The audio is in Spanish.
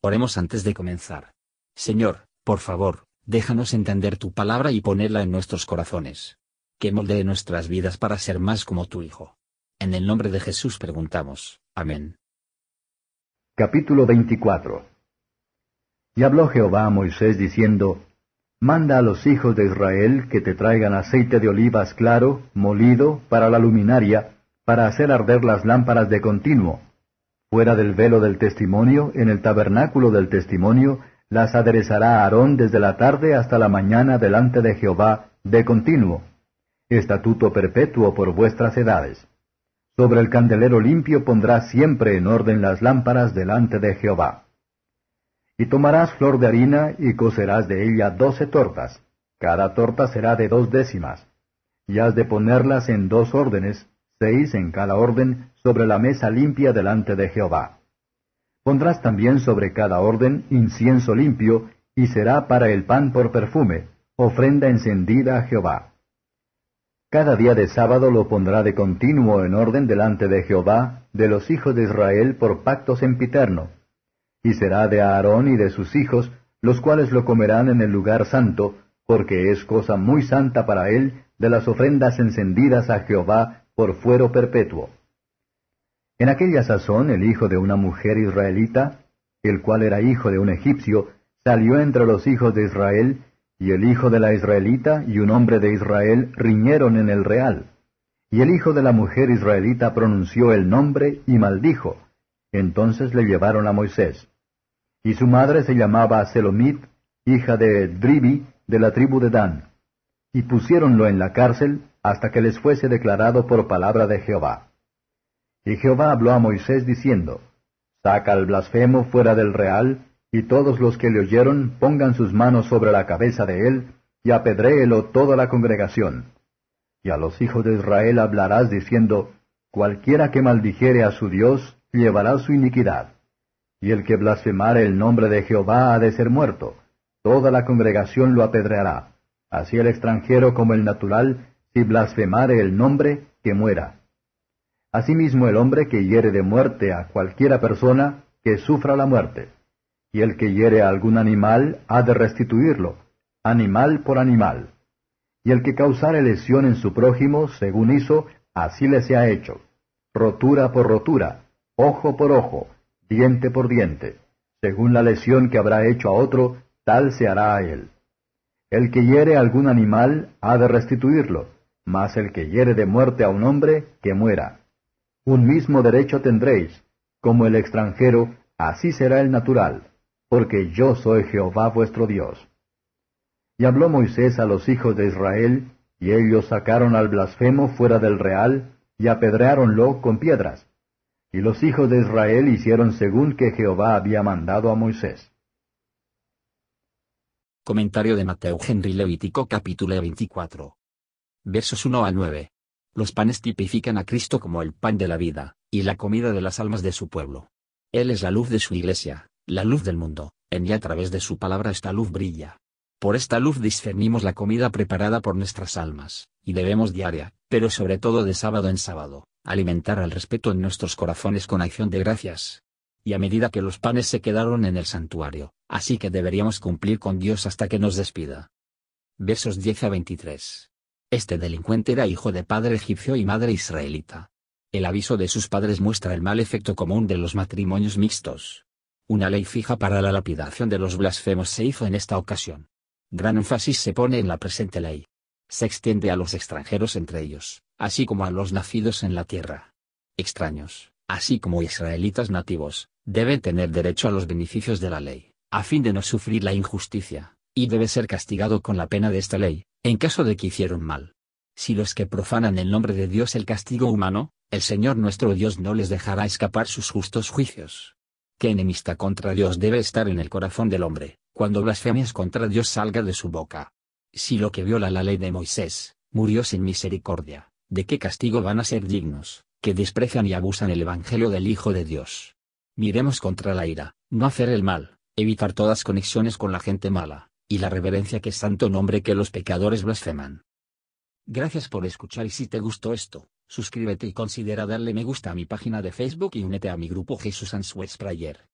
Oremos antes de comenzar. Señor, por favor, déjanos entender tu palabra y ponerla en nuestros corazones. Que moldee nuestras vidas para ser más como tu Hijo. En el nombre de Jesús preguntamos. Amén. Capítulo 24 Y habló Jehová a Moisés diciendo, Manda a los hijos de Israel que te traigan aceite de olivas claro, molido, para la luminaria, para hacer arder las lámparas de continuo. Fuera del velo del testimonio, en el tabernáculo del testimonio, las aderezará Aarón desde la tarde hasta la mañana delante de Jehová, de continuo. Estatuto perpetuo por vuestras edades. Sobre el candelero limpio pondrás siempre en orden las lámparas delante de Jehová. Y tomarás flor de harina y cocerás de ella doce tortas. Cada torta será de dos décimas. Y has de ponerlas en dos órdenes, seis en cada orden, sobre la mesa limpia delante de Jehová. Pondrás también sobre cada orden incienso limpio, y será para el pan por perfume, ofrenda encendida a Jehová. Cada día de sábado lo pondrá de continuo en orden delante de Jehová, de los hijos de Israel por pacto sempiterno. Y será de Aarón y de sus hijos, los cuales lo comerán en el lugar santo, porque es cosa muy santa para él de las ofrendas encendidas a Jehová por fuero perpetuo. En aquella sazón el hijo de una mujer israelita, el cual era hijo de un egipcio, salió entre los hijos de Israel, y el hijo de la israelita y un hombre de Israel riñeron en el real. Y el hijo de la mujer israelita pronunció el nombre y maldijo. Entonces le llevaron a Moisés. Y su madre se llamaba Selomit, hija de Dribi, de la tribu de Dan. Y pusiéronlo en la cárcel hasta que les fuese declarado por palabra de Jehová. Y Jehová habló a Moisés diciendo, Saca al blasfemo fuera del real, y todos los que le oyeron pongan sus manos sobre la cabeza de él, y apedréelo toda la congregación. Y a los hijos de Israel hablarás diciendo, Cualquiera que maldijere a su Dios, llevará su iniquidad. Y el que blasfemare el nombre de Jehová ha de ser muerto. Toda la congregación lo apedreará. Así el extranjero como el natural, si blasfemare el nombre, que muera. Asimismo el hombre que hiere de muerte a cualquiera persona, que sufra la muerte y el que hiere a algún animal ha de restituirlo, animal por animal. Y el que causare lesión en su prójimo, según hizo, así le sea hecho, rotura por rotura, ojo por ojo, diente por diente, según la lesión que habrá hecho a otro, tal se hará a él. El que hiere a algún animal ha de restituirlo, mas el que hiere de muerte a un hombre, que muera. Un mismo derecho tendréis, como el extranjero, así será el natural porque yo soy Jehová vuestro Dios. Y habló Moisés a los hijos de Israel, y ellos sacaron al blasfemo fuera del real, y apedreáronlo con piedras. Y los hijos de Israel hicieron según que Jehová había mandado a Moisés. Comentario de Mateo Henry Levítico capítulo 24. Versos 1 a 9. Los panes tipifican a Cristo como el pan de la vida, y la comida de las almas de su pueblo. Él es la luz de su iglesia, la luz del mundo, en y a través de su palabra esta luz brilla. Por esta luz discernimos la comida preparada por nuestras almas, y debemos diaria, pero sobre todo de sábado en sábado, alimentar al respeto en nuestros corazones con acción de gracias. Y a medida que los panes se quedaron en el santuario, así que deberíamos cumplir con Dios hasta que nos despida. Versos 10 a 23. Este delincuente era hijo de padre egipcio y madre israelita. El aviso de sus padres muestra el mal efecto común de los matrimonios mixtos. Una ley fija para la lapidación de los blasfemos se hizo en esta ocasión. Gran énfasis se pone en la presente ley. Se extiende a los extranjeros entre ellos, así como a los nacidos en la tierra. Extraños, así como israelitas nativos, deben tener derecho a los beneficios de la ley, a fin de no sufrir la injusticia, y debe ser castigado con la pena de esta ley, en caso de que hicieron mal. Si los que profanan el nombre de Dios el castigo humano, el Señor nuestro Dios no les dejará escapar sus justos juicios que enemista contra Dios debe estar en el corazón del hombre, cuando blasfemias contra Dios salga de su boca. Si lo que viola la ley de Moisés, murió sin misericordia, ¿de qué castigo van a ser dignos, que desprecian y abusan el Evangelio del Hijo de Dios? Miremos contra la ira, no hacer el mal, evitar todas conexiones con la gente mala, y la reverencia que es santo nombre que los pecadores blasfeman. Gracias por escuchar y si te gustó esto, suscríbete y considera darle me gusta a mi página de Facebook y únete a mi grupo Jesús Answers Prayer.